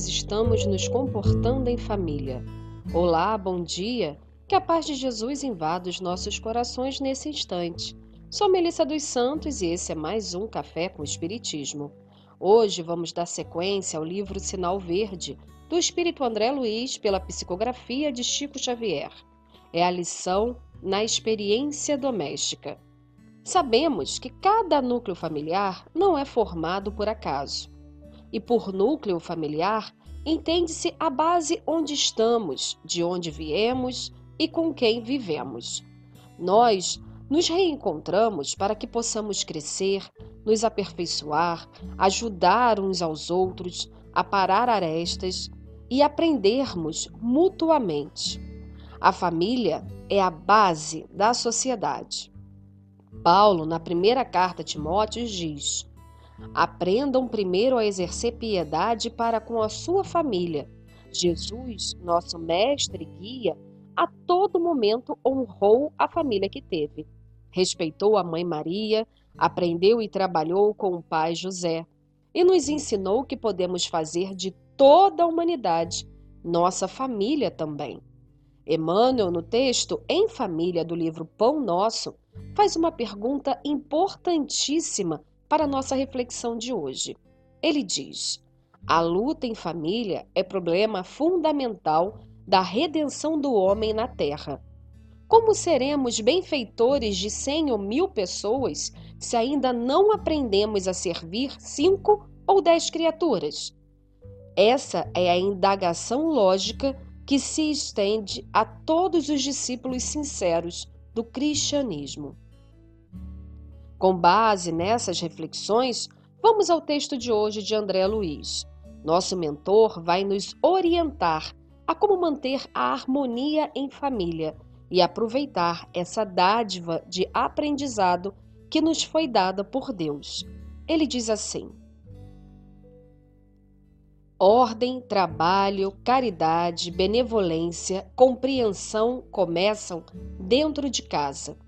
nós estamos nos comportando em família? Olá, bom dia. Que a paz de Jesus invada os nossos corações nesse instante. Sou Melissa dos Santos e esse é mais um Café com Espiritismo. Hoje vamos dar sequência ao livro Sinal Verde, do Espírito André Luiz, pela psicografia de Chico Xavier. É a lição na experiência doméstica. Sabemos que cada núcleo familiar não é formado por acaso. E por núcleo familiar, entende-se a base onde estamos, de onde viemos e com quem vivemos. Nós nos reencontramos para que possamos crescer, nos aperfeiçoar, ajudar uns aos outros, aparar arestas e aprendermos mutuamente. A família é a base da sociedade. Paulo, na primeira carta a Timóteo, diz: Aprendam primeiro a exercer piedade para com a sua família. Jesus, nosso mestre e guia, a todo momento honrou a família que teve. Respeitou a mãe Maria, aprendeu e trabalhou com o pai José e nos ensinou que podemos fazer de toda a humanidade, nossa família também. Emmanuel, no texto Em Família do livro Pão Nosso, faz uma pergunta importantíssima para nossa reflexão de hoje. Ele diz: a luta em família é problema fundamental da redenção do homem na terra. Como seremos benfeitores de cem ou mil pessoas se ainda não aprendemos a servir cinco ou dez criaturas? Essa é a indagação lógica que se estende a todos os discípulos sinceros do cristianismo. Com base nessas reflexões, vamos ao texto de hoje de André Luiz. Nosso mentor vai nos orientar a como manter a harmonia em família e aproveitar essa dádiva de aprendizado que nos foi dada por Deus. Ele diz assim: Ordem, trabalho, caridade, benevolência, compreensão começam dentro de casa.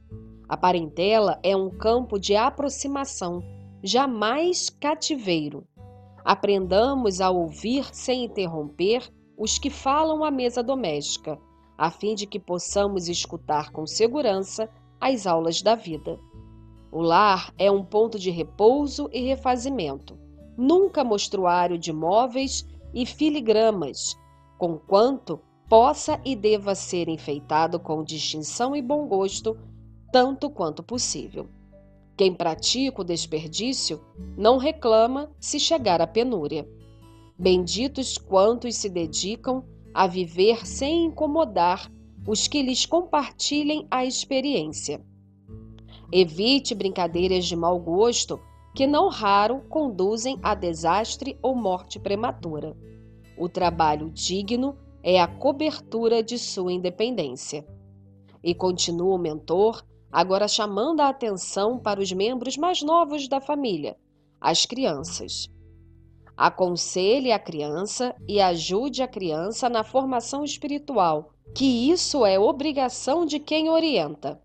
A parentela é um campo de aproximação, jamais cativeiro. Aprendamos a ouvir sem interromper os que falam à mesa doméstica, a fim de que possamos escutar com segurança as aulas da vida. O lar é um ponto de repouso e refazimento, nunca mostruário de móveis e filigramas, conquanto possa e deva ser enfeitado com distinção e bom gosto tanto quanto possível. Quem pratica o desperdício não reclama se chegar à penúria. Benditos quantos se dedicam a viver sem incomodar os que lhes compartilhem a experiência. Evite brincadeiras de mau gosto que não raro conduzem a desastre ou morte prematura. O trabalho digno é a cobertura de sua independência. E continua o mentor agora chamando a atenção para os membros mais novos da família, as crianças. Aconselhe a criança e ajude a criança na formação espiritual, que isso é obrigação de quem orienta.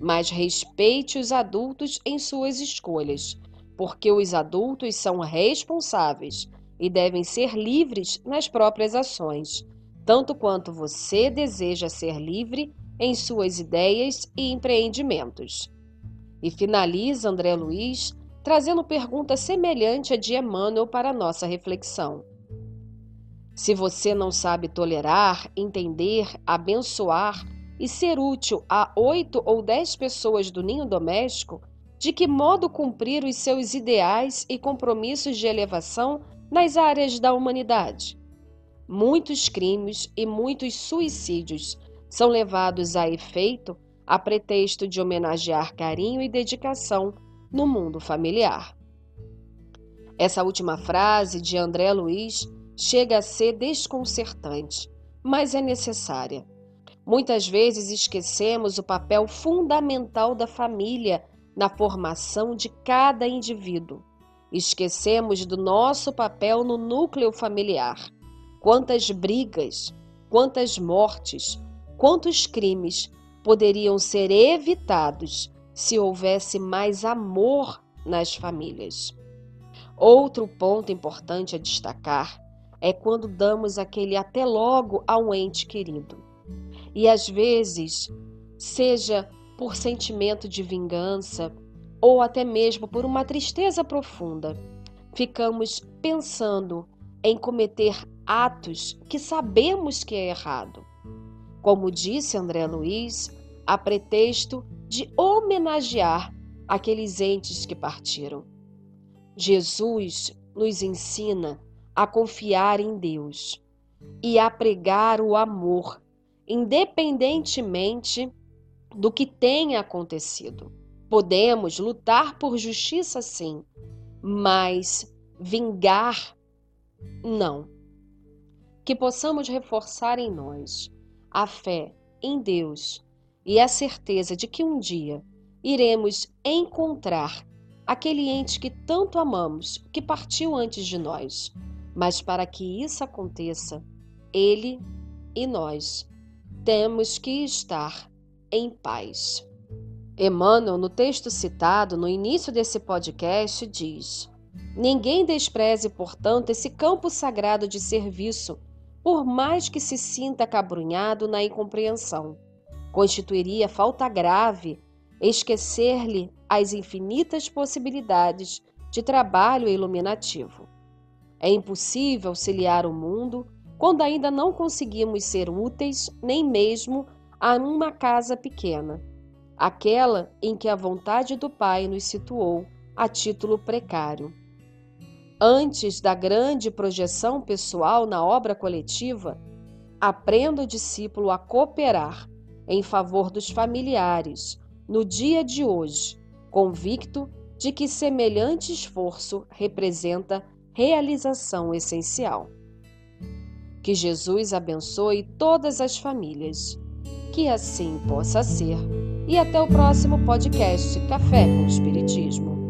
Mas respeite os adultos em suas escolhas, porque os adultos são responsáveis e devem ser livres nas próprias ações, tanto quanto você deseja ser livre em suas ideias e empreendimentos. E finaliza André Luiz trazendo pergunta semelhante à de Emmanuel para nossa reflexão. Se você não sabe tolerar, entender, abençoar e ser útil a oito ou dez pessoas do ninho doméstico, de que modo cumprir os seus ideais e compromissos de elevação nas áreas da humanidade? Muitos crimes e muitos suicídios são levados a efeito a pretexto de homenagear carinho e dedicação no mundo familiar. Essa última frase de André Luiz chega a ser desconcertante, mas é necessária. Muitas vezes esquecemos o papel fundamental da família na formação de cada indivíduo. Esquecemos do nosso papel no núcleo familiar. Quantas brigas, quantas mortes, quantos crimes poderiam ser evitados se houvesse mais amor nas famílias. Outro ponto importante a destacar é quando damos aquele até logo a um ente querido. E às vezes, seja por sentimento de vingança ou até mesmo por uma tristeza profunda, ficamos pensando em cometer atos que sabemos que é errado. Como disse André Luiz, a pretexto de homenagear aqueles entes que partiram. Jesus nos ensina a confiar em Deus e a pregar o amor, independentemente do que tenha acontecido. Podemos lutar por justiça, sim, mas vingar, não. Que possamos reforçar em nós a fé em Deus e a certeza de que um dia iremos encontrar aquele ente que tanto amamos, que partiu antes de nós. Mas para que isso aconteça, ele e nós temos que estar em paz. Emmanuel, no texto citado no início desse podcast, diz: Ninguém despreze, portanto, esse campo sagrado de serviço, por mais que se sinta acabrunhado na incompreensão. Constituiria falta grave esquecer-lhe as infinitas possibilidades de trabalho iluminativo. É impossível auxiliar o mundo quando ainda não conseguimos ser úteis nem mesmo a uma casa pequena, aquela em que a vontade do Pai nos situou a título precário. Antes da grande projeção pessoal na obra coletiva, aprenda o discípulo a cooperar em favor dos familiares no dia de hoje, convicto de que semelhante esforço representa realização essencial. Que Jesus abençoe todas as famílias. Que assim possa ser. E até o próximo podcast Café com Espiritismo.